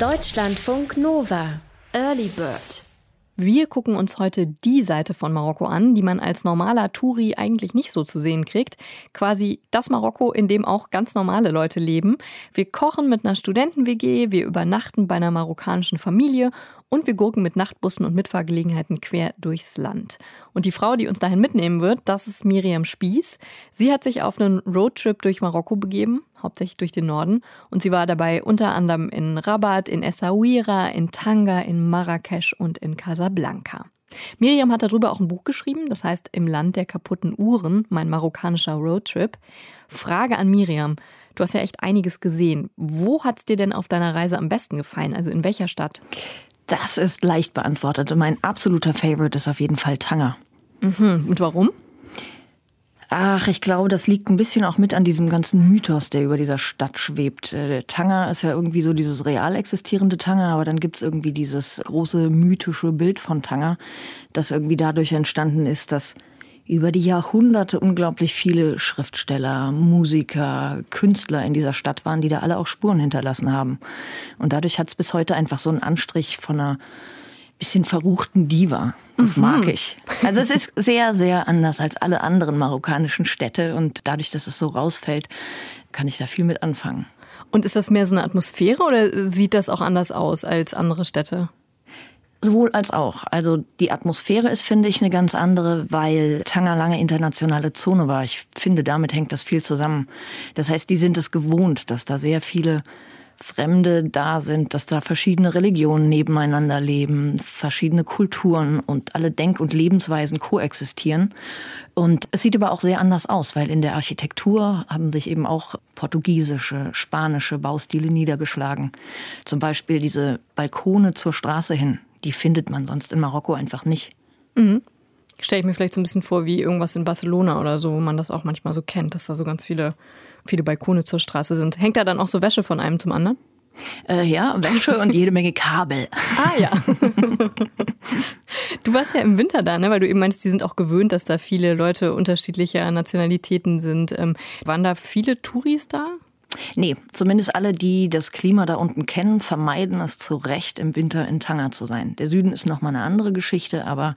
Deutschlandfunk Nova. Early Bird. Wir gucken uns heute die Seite von Marokko an, die man als normaler Touri eigentlich nicht so zu sehen kriegt. Quasi das Marokko, in dem auch ganz normale Leute leben. Wir kochen mit einer Studenten-WG, wir übernachten bei einer marokkanischen Familie und wir gurken mit Nachtbussen und Mitfahrgelegenheiten quer durchs Land. Und die Frau, die uns dahin mitnehmen wird, das ist Miriam Spieß. Sie hat sich auf einen Roadtrip durch Marokko begeben, hauptsächlich durch den Norden. Und sie war dabei unter anderem in Rabat, in Essaouira, in Tanga, in Marrakesch und in Casablanca. Miriam hat darüber auch ein Buch geschrieben, das heißt Im Land der kaputten Uhren, mein marokkanischer Roadtrip. Frage an Miriam. Du hast ja echt einiges gesehen. Wo hat es dir denn auf deiner Reise am besten gefallen? Also in welcher Stadt? Das ist leicht beantwortet. Mein absoluter Favorite ist auf jeden Fall Tanger. Mhm. Und warum? Ach, ich glaube, das liegt ein bisschen auch mit an diesem ganzen Mythos, der über dieser Stadt schwebt. Äh, Tanger ist ja irgendwie so dieses real existierende Tanger, aber dann gibt es irgendwie dieses große mythische Bild von Tanger, das irgendwie dadurch entstanden ist, dass über die Jahrhunderte unglaublich viele Schriftsteller, Musiker, Künstler in dieser Stadt waren, die da alle auch Spuren hinterlassen haben. Und dadurch hat es bis heute einfach so einen Anstrich von einer bisschen verruchten Diva. Das mhm. mag ich. Also es ist sehr, sehr anders als alle anderen marokkanischen Städte und dadurch, dass es so rausfällt, kann ich da viel mit anfangen. Und ist das mehr so eine Atmosphäre oder sieht das auch anders aus als andere Städte? Sowohl als auch. Also die Atmosphäre ist, finde ich, eine ganz andere, weil Tanger lange internationale Zone war. Ich finde, damit hängt das viel zusammen. Das heißt, die sind es gewohnt, dass da sehr viele Fremde da sind, dass da verschiedene Religionen nebeneinander leben, verschiedene Kulturen und alle Denk- und Lebensweisen koexistieren. Und es sieht aber auch sehr anders aus, weil in der Architektur haben sich eben auch portugiesische, spanische Baustile niedergeschlagen. Zum Beispiel diese Balkone zur Straße hin, die findet man sonst in Marokko einfach nicht. Mhm. Stelle ich mir vielleicht so ein bisschen vor wie irgendwas in Barcelona oder so, wo man das auch manchmal so kennt, dass da so ganz viele, viele Balkone zur Straße sind. Hängt da dann auch so Wäsche von einem zum anderen? Äh, ja, Wäsche und jede Menge Kabel. Ah ja. Du warst ja im Winter da, ne? weil du eben meinst, die sind auch gewöhnt, dass da viele Leute unterschiedlicher Nationalitäten sind. Ähm, waren da viele Touris da? Nee, zumindest alle, die das Klima da unten kennen, vermeiden es zu Recht, im Winter in Tanger zu sein. Der Süden ist nochmal eine andere Geschichte, aber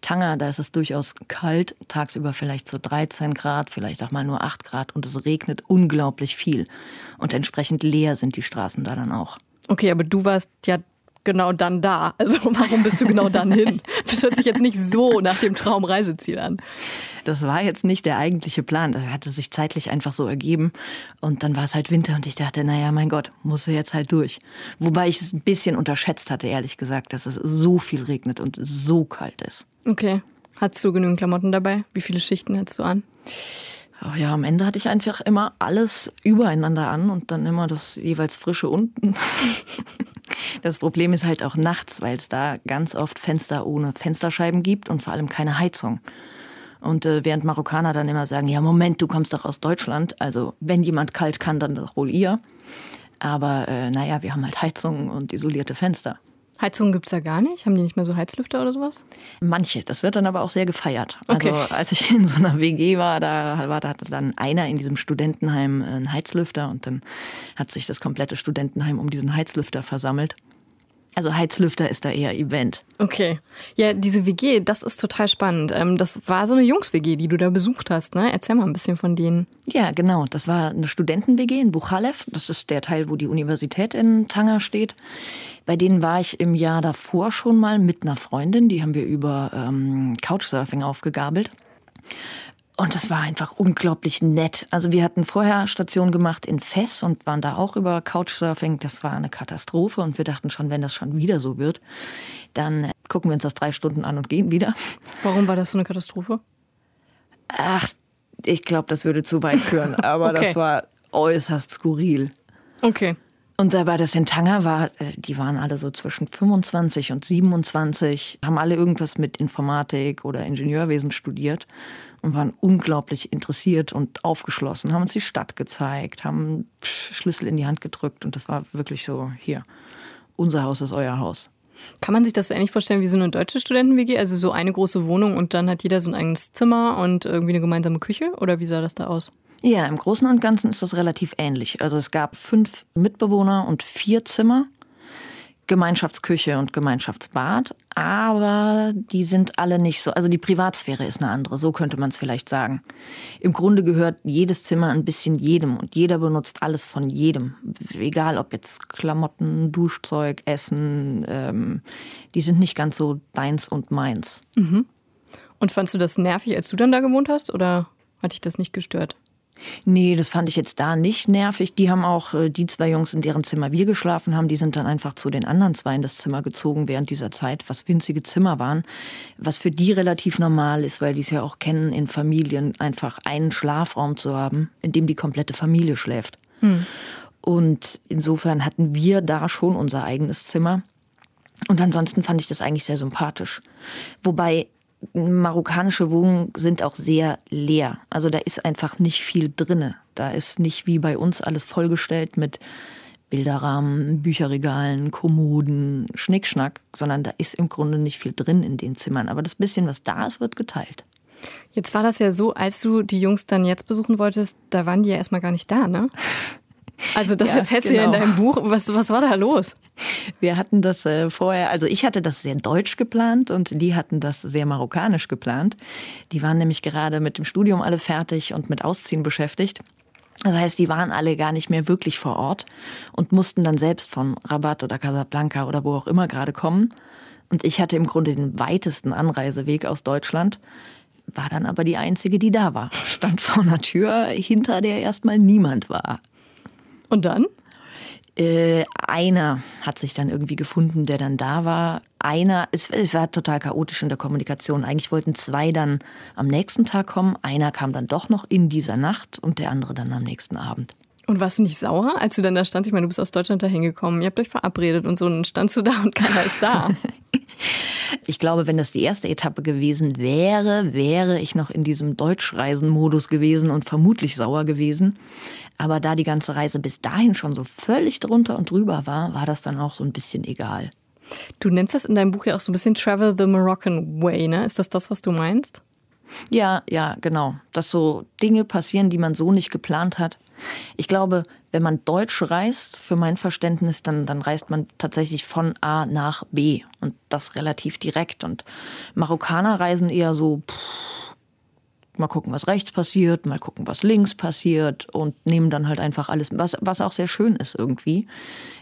Tanger, da ist es durchaus kalt, tagsüber vielleicht so 13 Grad, vielleicht auch mal nur 8 Grad und es regnet unglaublich viel. Und entsprechend leer sind die Straßen da dann auch. Okay, aber du warst ja genau dann da? Also warum bist du genau dann hin? Das hört sich jetzt nicht so nach dem Traumreiseziel an. Das war jetzt nicht der eigentliche Plan. Das hatte sich zeitlich einfach so ergeben. Und dann war es halt Winter und ich dachte, naja, mein Gott, muss jetzt halt durch. Wobei ich es ein bisschen unterschätzt hatte, ehrlich gesagt, dass es so viel regnet und so kalt ist. Okay. Hattest du genügend Klamotten dabei? Wie viele Schichten hattest du an? Ach ja, am Ende hatte ich einfach immer alles übereinander an und dann immer das jeweils frische unten. Das Problem ist halt auch nachts, weil es da ganz oft Fenster ohne Fensterscheiben gibt und vor allem keine Heizung. Und äh, während Marokkaner dann immer sagen, ja Moment, du kommst doch aus Deutschland, also wenn jemand kalt kann, dann doch wohl ihr. Aber äh, naja, wir haben halt Heizungen und isolierte Fenster. Heizungen gibt es da gar nicht? Haben die nicht mehr so Heizlüfter oder sowas? Manche. Das wird dann aber auch sehr gefeiert. Okay. Also als ich in so einer WG war, da war da dann einer in diesem Studentenheim einen Heizlüfter und dann hat sich das komplette Studentenheim um diesen Heizlüfter versammelt. Also Heizlüfter ist da eher Event. Okay. Ja, diese WG, das ist total spannend. Ähm, das war so eine Jungs-WG, die du da besucht hast, ne? Erzähl mal ein bisschen von denen. Ja, genau. Das war eine Studenten-WG in Buchalev. Das ist der Teil, wo die Universität in Tanger steht. Bei denen war ich im Jahr davor schon mal mit einer Freundin. Die haben wir über ähm, Couchsurfing aufgegabelt. Und das war einfach unglaublich nett. Also wir hatten vorher Station gemacht in Fes und waren da auch über Couchsurfing. Das war eine Katastrophe und wir dachten schon, wenn das schon wieder so wird, dann gucken wir uns das drei Stunden an und gehen wieder. Warum war das so eine Katastrophe? Ach, ich glaube, das würde zu weit führen, aber okay. das war äußerst skurril. Okay. Und dabei das in Tanger war, äh, die waren alle so zwischen 25 und 27, haben alle irgendwas mit Informatik oder Ingenieurwesen studiert und waren unglaublich interessiert und aufgeschlossen, haben uns die Stadt gezeigt, haben Schlüssel in die Hand gedrückt und das war wirklich so, hier, unser Haus ist euer Haus. Kann man sich das so ähnlich vorstellen wie so eine deutsche Studenten-WG? Also so eine große Wohnung und dann hat jeder so ein eigenes Zimmer und irgendwie eine gemeinsame Küche? Oder wie sah das da aus? Ja, im Großen und Ganzen ist das relativ ähnlich. Also es gab fünf Mitbewohner und vier Zimmer. Gemeinschaftsküche und Gemeinschaftsbad, aber die sind alle nicht so. Also die Privatsphäre ist eine andere, so könnte man es vielleicht sagen. Im Grunde gehört jedes Zimmer ein bisschen jedem und jeder benutzt alles von jedem. Egal ob jetzt Klamotten, Duschzeug, Essen, ähm, die sind nicht ganz so deins und meins. Mhm. Und fandst du das nervig, als du dann da gewohnt hast oder hat dich das nicht gestört? Nee, das fand ich jetzt da nicht nervig. Die haben auch äh, die zwei Jungs, in deren Zimmer wir geschlafen haben, die sind dann einfach zu den anderen zwei in das Zimmer gezogen während dieser Zeit, was winzige Zimmer waren. Was für die relativ normal ist, weil die es ja auch kennen, in Familien einfach einen Schlafraum zu haben, in dem die komplette Familie schläft. Hm. Und insofern hatten wir da schon unser eigenes Zimmer. Und ansonsten fand ich das eigentlich sehr sympathisch. Wobei marokkanische Wohnungen sind auch sehr leer. Also da ist einfach nicht viel drinne. Da ist nicht wie bei uns alles vollgestellt mit Bilderrahmen, Bücherregalen, Kommoden, Schnickschnack, sondern da ist im Grunde nicht viel drin in den Zimmern. Aber das bisschen, was da ist, wird geteilt. Jetzt war das ja so, als du die Jungs dann jetzt besuchen wolltest, da waren die ja erstmal gar nicht da, ne? Also das ja, erzählst genau. du ja in genau. deinem Buch. Was, was war da los? Wir hatten das äh, vorher, also ich hatte das sehr deutsch geplant und die hatten das sehr marokkanisch geplant. Die waren nämlich gerade mit dem Studium alle fertig und mit Ausziehen beschäftigt. Das heißt, die waren alle gar nicht mehr wirklich vor Ort und mussten dann selbst von Rabat oder Casablanca oder wo auch immer gerade kommen. Und ich hatte im Grunde den weitesten Anreiseweg aus Deutschland, war dann aber die Einzige, die da war. Stand vor einer Tür, hinter der erstmal niemand war. Und dann? Äh, einer hat sich dann irgendwie gefunden, der dann da war. Einer, es, es, war total chaotisch in der Kommunikation. Eigentlich wollten zwei dann am nächsten Tag kommen. Einer kam dann doch noch in dieser Nacht und der andere dann am nächsten Abend. Und warst du nicht sauer, als du dann da standst? Ich meine, du bist aus Deutschland da hingekommen. Ihr habt euch verabredet und so, und dann standst du da und keiner ist da. Ich glaube, wenn das die erste Etappe gewesen wäre, wäre ich noch in diesem Deutschreisen-Modus gewesen und vermutlich sauer gewesen. Aber da die ganze Reise bis dahin schon so völlig drunter und drüber war, war das dann auch so ein bisschen egal. Du nennst das in deinem Buch ja auch so ein bisschen Travel the Moroccan Way, ne? Ist das das, was du meinst? Ja, ja, genau. Dass so Dinge passieren, die man so nicht geplant hat. Ich glaube, wenn man Deutsch reist, für mein Verständnis, dann, dann reist man tatsächlich von A nach B und das relativ direkt. Und Marokkaner reisen eher so, pff, mal gucken, was rechts passiert, mal gucken, was links passiert und nehmen dann halt einfach alles, was, was auch sehr schön ist irgendwie.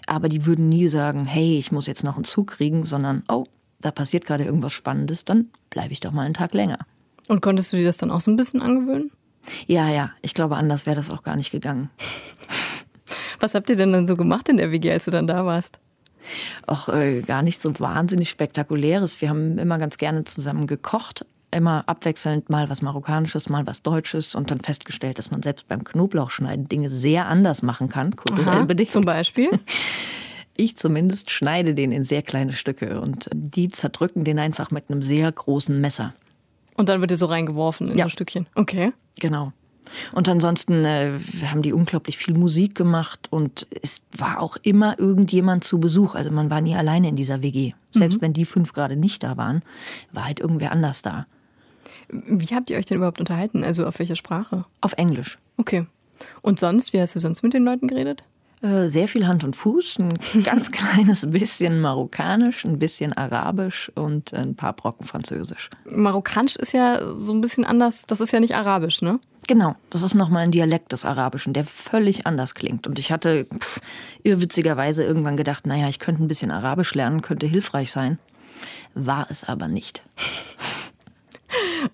Aber die würden nie sagen, hey, ich muss jetzt noch einen Zug kriegen, sondern, oh, da passiert gerade irgendwas Spannendes, dann bleibe ich doch mal einen Tag länger. Und konntest du dir das dann auch so ein bisschen angewöhnen? Ja, ja. Ich glaube, anders wäre das auch gar nicht gegangen. Was habt ihr denn dann so gemacht in der WG, als du dann da warst? Auch äh, gar nicht so wahnsinnig spektakuläres. Wir haben immer ganz gerne zusammen gekocht. Immer abwechselnd mal was Marokkanisches, mal was Deutsches und dann festgestellt, dass man selbst beim Knoblauchschneiden Dinge sehr anders machen kann. Aha, zum Beispiel? Ich zumindest schneide den in sehr kleine Stücke und die zerdrücken den einfach mit einem sehr großen Messer. Und dann wird er so reingeworfen in ja. so Stückchen. Okay. Genau. Und ansonsten äh, haben die unglaublich viel Musik gemacht und es war auch immer irgendjemand zu Besuch. Also man war nie alleine in dieser WG. Selbst mhm. wenn die fünf gerade nicht da waren, war halt irgendwer anders da. Wie habt ihr euch denn überhaupt unterhalten? Also auf welcher Sprache? Auf Englisch. Okay. Und sonst, wie hast du sonst mit den Leuten geredet? Äh, sehr viel Hand und Fuß, ein ganz kleines bisschen Marokkanisch, ein bisschen Arabisch und ein paar Brocken Französisch. Marokkanisch ist ja so ein bisschen anders, das ist ja nicht Arabisch, ne? Genau, das ist nochmal ein Dialekt des Arabischen, der völlig anders klingt. Und ich hatte pff, irrwitzigerweise irgendwann gedacht, naja, ich könnte ein bisschen Arabisch lernen, könnte hilfreich sein. War es aber nicht.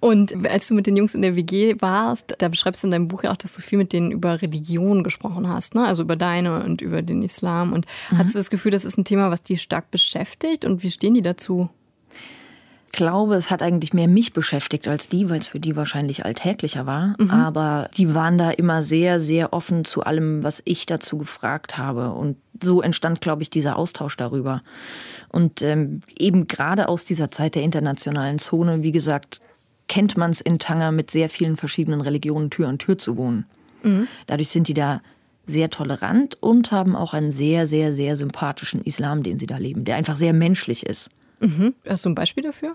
Und als du mit den Jungs in der WG warst, da beschreibst du in deinem Buch ja auch, dass du viel mit denen über Religion gesprochen hast, ne? Also über deine und über den Islam. Und mhm. hast du das Gefühl, das ist ein Thema, was die stark beschäftigt? Und wie stehen die dazu? Ich glaube, es hat eigentlich mehr mich beschäftigt als die, weil es für die wahrscheinlich alltäglicher war. Mhm. Aber die waren da immer sehr, sehr offen zu allem, was ich dazu gefragt habe. Und so entstand, glaube ich, dieser Austausch darüber. Und ähm, eben gerade aus dieser Zeit der internationalen Zone, wie gesagt, kennt man es in Tanger mit sehr vielen verschiedenen Religionen Tür an Tür zu wohnen. Mhm. Dadurch sind die da sehr tolerant und haben auch einen sehr, sehr, sehr sympathischen Islam, den sie da leben, der einfach sehr menschlich ist. Mhm. Hast du ein Beispiel dafür?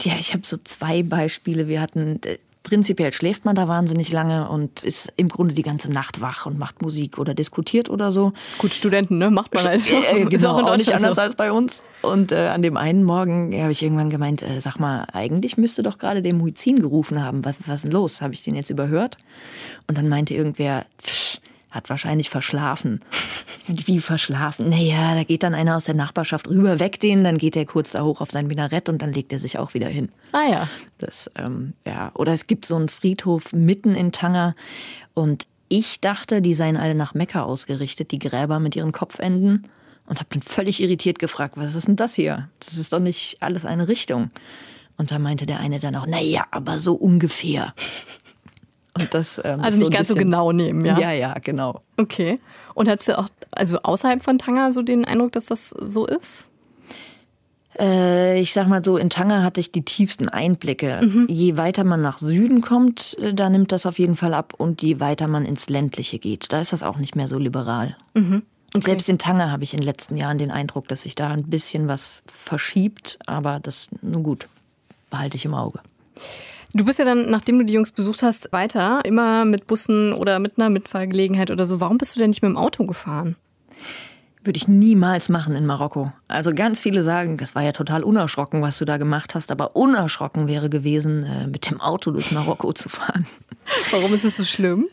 Ja, ich habe so zwei Beispiele. Wir hatten prinzipiell schläft man da wahnsinnig lange und ist im Grunde die ganze Nacht wach und macht Musik oder diskutiert oder so. Gut, Studenten, ne? Macht man also. Äh, Ist genau, auch in auch nicht anders so. als bei uns. Und äh, an dem einen Morgen habe ich irgendwann gemeint, äh, sag mal, eigentlich müsste doch gerade der Muizin gerufen haben. Was, was ist denn los? Habe ich den jetzt überhört? Und dann meinte irgendwer, pff, hat wahrscheinlich verschlafen. Und wie verschlafen? Naja, da geht dann einer aus der Nachbarschaft rüber, weckt den, dann geht er kurz da hoch auf sein Minarett und dann legt er sich auch wieder hin. Ah ja. Das, ähm, ja. Oder es gibt so einen Friedhof mitten in Tanger und ich dachte, die seien alle nach Mekka ausgerichtet, die Gräber mit ihren Kopfenden. Und habe dann völlig irritiert gefragt, was ist denn das hier? Das ist doch nicht alles eine Richtung. Und da meinte der eine dann auch, na ja, aber so ungefähr. Und das, ähm, Also nicht ein ganz so bisschen- genau nehmen, ja? Ja, ja, genau. Okay. Und hattest du auch, also außerhalb von Tanger so den Eindruck, dass das so ist? Äh, ich sag mal so, in Tanger hatte ich die tiefsten Einblicke. Mhm. Je weiter man nach Süden kommt, äh, da nimmt das auf jeden Fall ab. Und je weiter man ins Ländliche geht, da ist das auch nicht mehr so liberal. Mhm. Und selbst in Tanger habe ich in den letzten Jahren den Eindruck, dass sich da ein bisschen was verschiebt. Aber das, nun gut, behalte ich im Auge. Du bist ja dann, nachdem du die Jungs besucht hast, weiter, immer mit Bussen oder mit einer Mitfahrgelegenheit oder so. Warum bist du denn nicht mit dem Auto gefahren? Würde ich niemals machen in Marokko. Also ganz viele sagen, das war ja total unerschrocken, was du da gemacht hast. Aber unerschrocken wäre gewesen, äh, mit dem Auto durch Marokko zu fahren. Warum ist es so schlimm?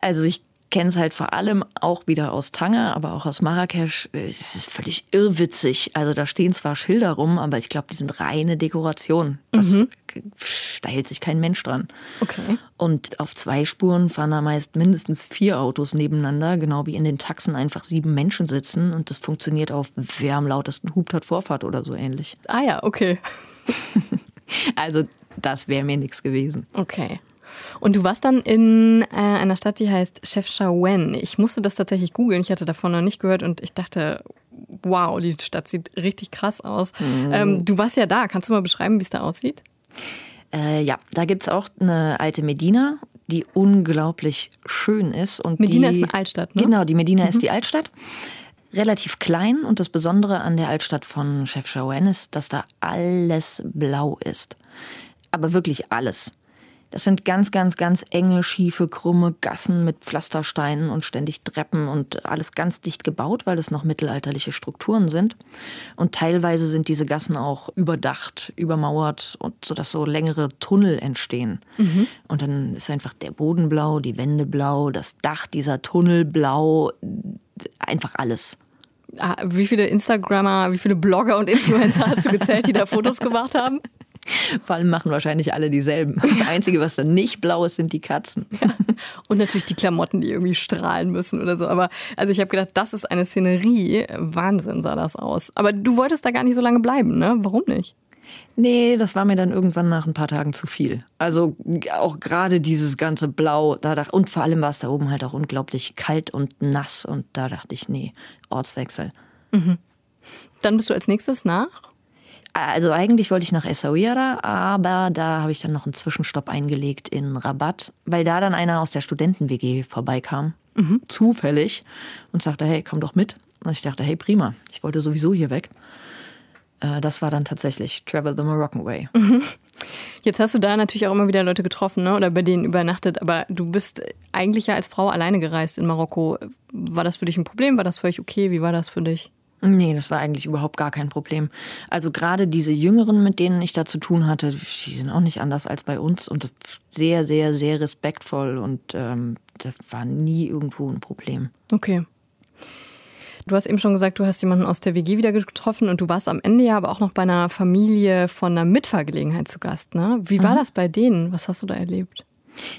Also ich kenne es halt vor allem auch wieder aus Tanger, aber auch aus Marrakesch. Es ist völlig irrwitzig. Also da stehen zwar Schilder rum, aber ich glaube, die sind reine Dekoration. Das, Da hält sich kein Mensch dran. Okay. Und auf zwei Spuren fahren da meist mindestens vier Autos nebeneinander, genau wie in den Taxen einfach sieben Menschen sitzen. Und das funktioniert auf, wer am lautesten hupt, hat Vorfahrt oder so ähnlich. Ah ja, okay. Also das wäre mir nichts gewesen. Okay. Und du warst dann in äh, einer Stadt, die heißt Chefchaouen. Ich musste das tatsächlich googeln. Ich hatte davon noch nicht gehört und ich dachte, wow, die Stadt sieht richtig krass aus. Ähm, du warst ja da. Kannst du mal beschreiben, wie es da aussieht? Äh, ja, da gibt's auch eine alte Medina, die unglaublich schön ist. Und Medina die, ist eine Altstadt, ne? Genau, die Medina ist die Altstadt. Relativ klein und das Besondere an der Altstadt von Chefchaouen ist, dass da alles blau ist. Aber wirklich alles. Das sind ganz, ganz, ganz enge, schiefe, krumme Gassen mit Pflastersteinen und ständig Treppen und alles ganz dicht gebaut, weil es noch mittelalterliche Strukturen sind. Und teilweise sind diese Gassen auch überdacht, übermauert und so, dass so längere Tunnel entstehen. Und dann ist einfach der Boden blau, die Wände blau, das Dach dieser Tunnel blau, einfach alles. Ah, wie viele Instagrammer, wie viele Blogger und Influencer hast du gezählt, die da Fotos gemacht haben? Vor allem machen wahrscheinlich alle dieselben. Das Einzige, was dann nicht blau ist, sind die Katzen. Und natürlich die Klamotten, die irgendwie strahlen müssen oder so. Aber also ich habe gedacht, das ist eine Szenerie. Wahnsinn sah das aus. Aber du wolltest da gar nicht so lange bleiben, ne? Warum nicht? Nee, das war mir dann irgendwann nach ein paar Tagen zu viel. Also auch gerade dieses ganze Blau, da dachte, und vor allem war es da oben halt auch unglaublich kalt und nass und da dachte ich, nee, Ortswechsel. Dann bist du als nächstes nach? Also eigentlich wollte ich nach Essaouira, aber da habe ich dann noch einen Zwischenstopp eingelegt in Rabat, weil da dann einer aus der Studenten-WG vorbeikam, zufällig, und sagte, hey, komm doch mit. Und ich dachte, hey, prima, ich wollte sowieso hier weg. Äh, Das war dann tatsächlich Travel the Moroccan Way. Jetzt hast du da natürlich auch immer wieder Leute getroffen ne? oder bei denen übernachtet, aber du bist eigentlich ja als Frau alleine gereist in Marokko. War das für dich ein Problem? War das für euch okay? Wie war das für dich? Nee, das war eigentlich überhaupt gar kein Problem. Also gerade diese Jüngeren, mit denen ich da zu tun hatte, die sind auch nicht anders als bei uns und sehr, sehr, sehr respektvoll und ähm, das war nie irgendwo ein Problem. Okay. Du hast eben schon gesagt, du hast jemanden aus der WG wieder getroffen und du warst am Ende ja aber auch noch bei einer Familie von einer Mitfahrgelegenheit zu Gast. Ne? Wie war das bei denen? Was hast du da erlebt?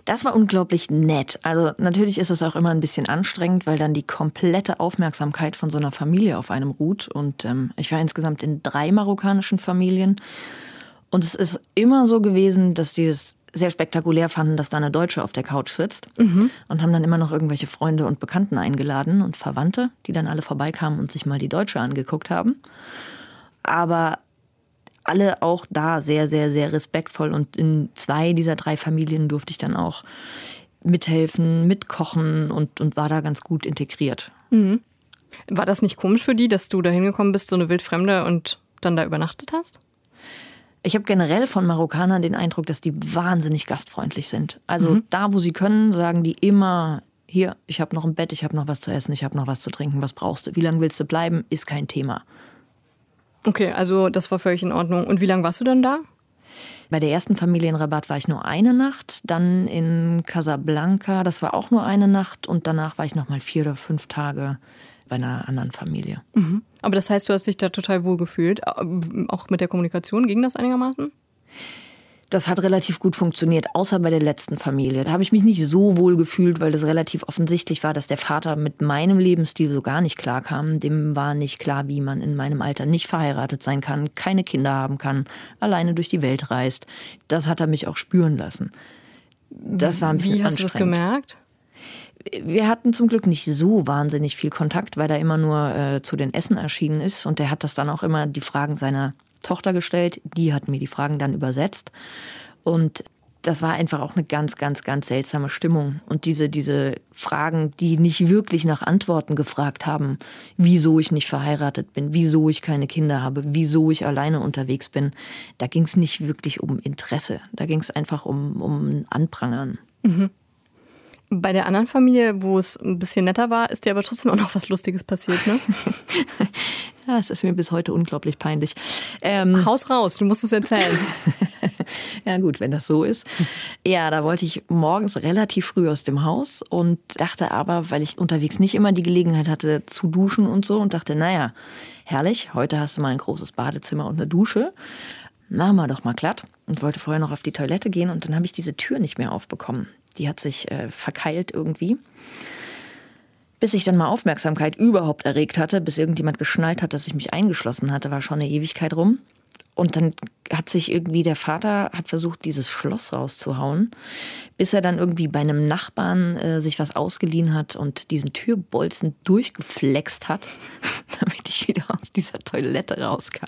Das war unglaublich nett. Also natürlich ist es auch immer ein bisschen anstrengend, weil dann die komplette Aufmerksamkeit von so einer Familie auf einem ruht. Und ähm, ich war insgesamt in drei marokkanischen Familien. Und es ist immer so gewesen, dass die es sehr spektakulär fanden, dass da eine Deutsche auf der Couch sitzt. Und haben dann immer noch irgendwelche Freunde und Bekannten eingeladen und Verwandte, die dann alle vorbeikamen und sich mal die Deutsche angeguckt haben. Aber alle auch da sehr, sehr, sehr respektvoll. Und in zwei dieser drei Familien durfte ich dann auch mithelfen, mitkochen und, und war da ganz gut integriert. War das nicht komisch für die, dass du da hingekommen bist, so eine Wildfremde und dann da übernachtet hast? Ich habe generell von Marokkanern den Eindruck, dass die wahnsinnig gastfreundlich sind. Also mhm. da, wo sie können, sagen die immer, hier, ich habe noch ein Bett, ich habe noch was zu essen, ich habe noch was zu trinken, was brauchst du? Wie lange willst du bleiben? Ist kein Thema. Okay, also das war völlig in Ordnung. Und wie lange warst du dann da? Bei der ersten Familienrabatt war ich nur eine Nacht, dann in Casablanca, das war auch nur eine Nacht und danach war ich noch mal vier oder fünf Tage bei einer anderen Familie. Mhm. Aber das heißt, du hast dich da total wohl gefühlt, auch mit der Kommunikation ging das einigermaßen? Das hat relativ gut funktioniert, außer bei der letzten Familie. Da habe ich mich nicht so wohl gefühlt, weil das relativ offensichtlich war, dass der Vater mit meinem Lebensstil so gar nicht klar kam. Dem war nicht klar, wie man in meinem Alter nicht verheiratet sein kann, keine Kinder haben kann, alleine durch die Welt reist. Das hat er mich auch spüren lassen. Das war ein bisschen Wie hast du das gemerkt? wir hatten zum Glück nicht so wahnsinnig viel Kontakt, weil er immer nur äh, zu den Essen erschienen ist. Und der hat das dann auch immer die Fragen seiner Tochter gestellt. Die hat mir die Fragen dann übersetzt. Und das war einfach auch eine ganz, ganz, ganz seltsame Stimmung. Und diese, diese Fragen, die nicht wirklich nach Antworten gefragt haben, wieso ich nicht verheiratet bin, wieso ich keine Kinder habe, wieso ich alleine unterwegs bin, da ging es nicht wirklich um Interesse. Da ging es einfach um, um Anprangern. Mhm. Bei der anderen Familie, wo es ein bisschen netter war, ist dir aber trotzdem auch noch was Lustiges passiert, ne? ja, es ist mir bis heute unglaublich peinlich. Ähm, Haus raus, du musst es erzählen. ja gut, wenn das so ist. Ja, da wollte ich morgens relativ früh aus dem Haus und dachte aber, weil ich unterwegs nicht immer die Gelegenheit hatte zu duschen und so und dachte, naja, herrlich, heute hast du mal ein großes Badezimmer und eine Dusche. Machen wir doch mal glatt und wollte vorher noch auf die Toilette gehen und dann habe ich diese Tür nicht mehr aufbekommen. Die hat sich äh, verkeilt irgendwie. Bis ich dann mal Aufmerksamkeit überhaupt erregt hatte, bis irgendjemand geschnallt hat, dass ich mich eingeschlossen hatte, war schon eine Ewigkeit rum. Und dann hat sich irgendwie der Vater hat versucht, dieses Schloss rauszuhauen, bis er dann irgendwie bei einem Nachbarn äh, sich was ausgeliehen hat und diesen Türbolzen durchgeflext hat, damit ich wieder aus dieser Toilette rauskam.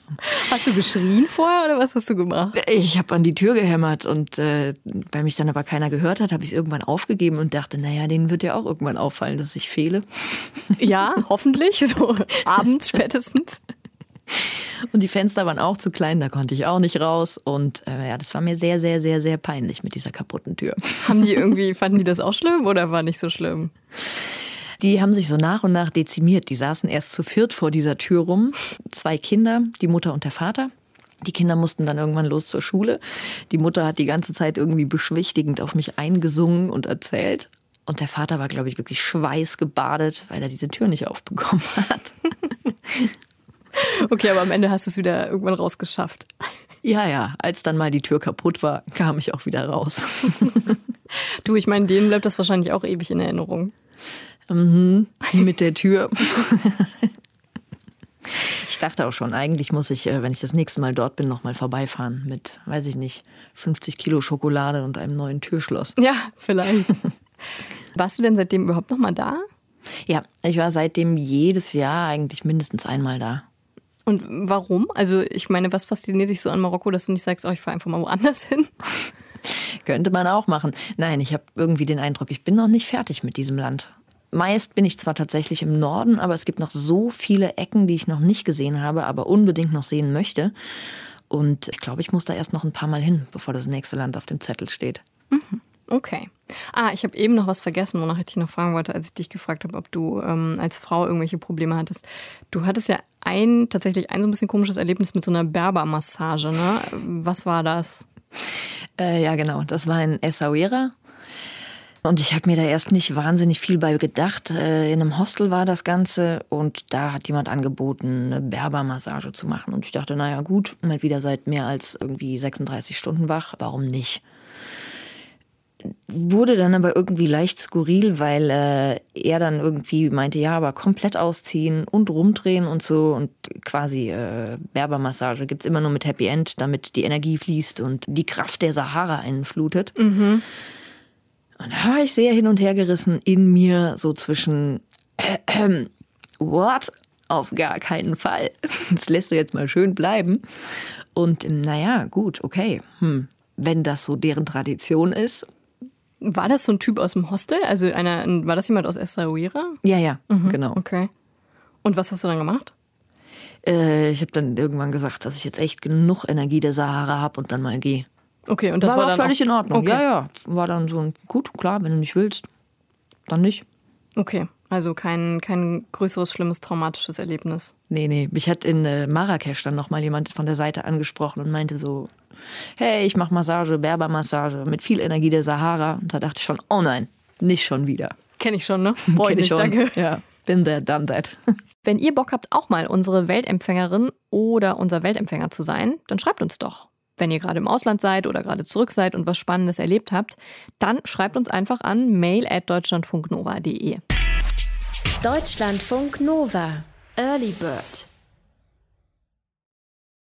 Hast du geschrien vorher oder was hast du gemacht? Ich habe an die Tür gehämmert und äh, weil mich dann aber keiner gehört hat, habe ich es irgendwann aufgegeben und dachte, naja, denen wird ja auch irgendwann auffallen, dass ich fehle. Ja, hoffentlich, so abends spätestens. Und die Fenster waren auch zu klein, da konnte ich auch nicht raus. Und äh, ja, das war mir sehr, sehr, sehr, sehr peinlich mit dieser kaputten Tür. Haben die irgendwie, fanden die das auch schlimm oder war nicht so schlimm? Die haben sich so nach und nach dezimiert. Die saßen erst zu viert vor dieser Tür rum. Zwei Kinder, die Mutter und der Vater. Die Kinder mussten dann irgendwann los zur Schule. Die Mutter hat die ganze Zeit irgendwie beschwichtigend auf mich eingesungen und erzählt. Und der Vater war, glaube ich, wirklich schweißgebadet, weil er diese Tür nicht aufbekommen hat. Okay, aber am Ende hast du es wieder irgendwann rausgeschafft. Ja, ja, als dann mal die Tür kaputt war, kam ich auch wieder raus. du, ich meine, denen bleibt das wahrscheinlich auch ewig in Erinnerung. Mhm, mit der Tür. Ich dachte auch schon, eigentlich muss ich, äh, wenn ich das nächste Mal dort bin, nochmal vorbeifahren mit, weiß ich nicht, 50 Kilo Schokolade und einem neuen Türschloss. Ja, vielleicht. Warst du denn seitdem überhaupt nochmal da? Ja, ich war seitdem jedes Jahr eigentlich mindestens einmal da. Und warum? Also ich meine, was fasziniert dich so an Marokko, dass du nicht sagst, oh, ich fahre einfach mal woanders hin? Könnte man auch machen. Nein, ich habe irgendwie den Eindruck, ich bin noch nicht fertig mit diesem Land. Meist bin ich zwar tatsächlich im Norden, aber es gibt noch so viele Ecken, die ich noch nicht gesehen habe, aber unbedingt noch sehen möchte. Und ich glaube, ich muss da erst noch ein paar Mal hin, bevor das nächste Land auf dem Zettel steht. Mhm. Okay. Ah, ich habe eben noch was vergessen, wonach ich dich noch fragen wollte, als ich dich gefragt habe, ob du ähm, als Frau irgendwelche Probleme hattest. Du hattest ja ein, tatsächlich ein so ein bisschen komisches Erlebnis mit so einer Berbermassage, ne? Was war das? Äh, ja, genau. Das war in Essaouira. Und ich habe mir da erst nicht wahnsinnig viel bei gedacht. Äh, in einem Hostel war das Ganze und da hat jemand angeboten, eine Berbermassage zu machen. Und ich dachte, naja gut, mal wieder seit mehr als irgendwie 36 Stunden wach, warum nicht? Wurde dann aber irgendwie leicht skurril, weil äh, er dann irgendwie meinte, ja, aber komplett ausziehen und rumdrehen und so und quasi äh, Berbermassage gibt's immer nur mit Happy End, damit die Energie fließt und die Kraft der Sahara einen flutet. Mhm. Und da war ich sehr hin und her gerissen in mir, so zwischen äh, äh, What? Auf gar keinen Fall. Das lässt du jetzt mal schön bleiben. Und naja, gut, okay. Hm. Wenn das so deren Tradition ist, war das so ein Typ aus dem Hostel? Also einer, war das jemand aus Essaouira? Ja, ja, mhm, genau. Okay. Und was hast du dann gemacht? Äh, ich habe dann irgendwann gesagt, dass ich jetzt echt genug Energie der Sahara habe und dann mal gehe. Okay, und das war, war, dann völlig in Ordnung. Okay. Ja, ja. War dann so ein, gut, klar, wenn du nicht willst, dann nicht. Okay, also kein, kein größeres, schlimmes, traumatisches Erlebnis. Nee, nee. Mich hat in äh, Marrakesch dann nochmal jemand von der Seite angesprochen und meinte so, hey, ich mache Massage, Berbermassage mit viel Energie der Sahara. Und da dachte ich schon, oh nein, nicht schon wieder. Kenne ich schon, ne? Ich Kenn ich nicht, schon. danke. Ja, been there, done that. Wenn ihr Bock habt, auch mal unsere Weltempfängerin oder unser Weltempfänger zu sein, dann schreibt uns doch. Wenn ihr gerade im Ausland seid oder gerade zurück seid und was Spannendes erlebt habt, dann schreibt uns einfach an mail at deutschlandfunknova.de. Deutschlandfunk Nova. Early Bird.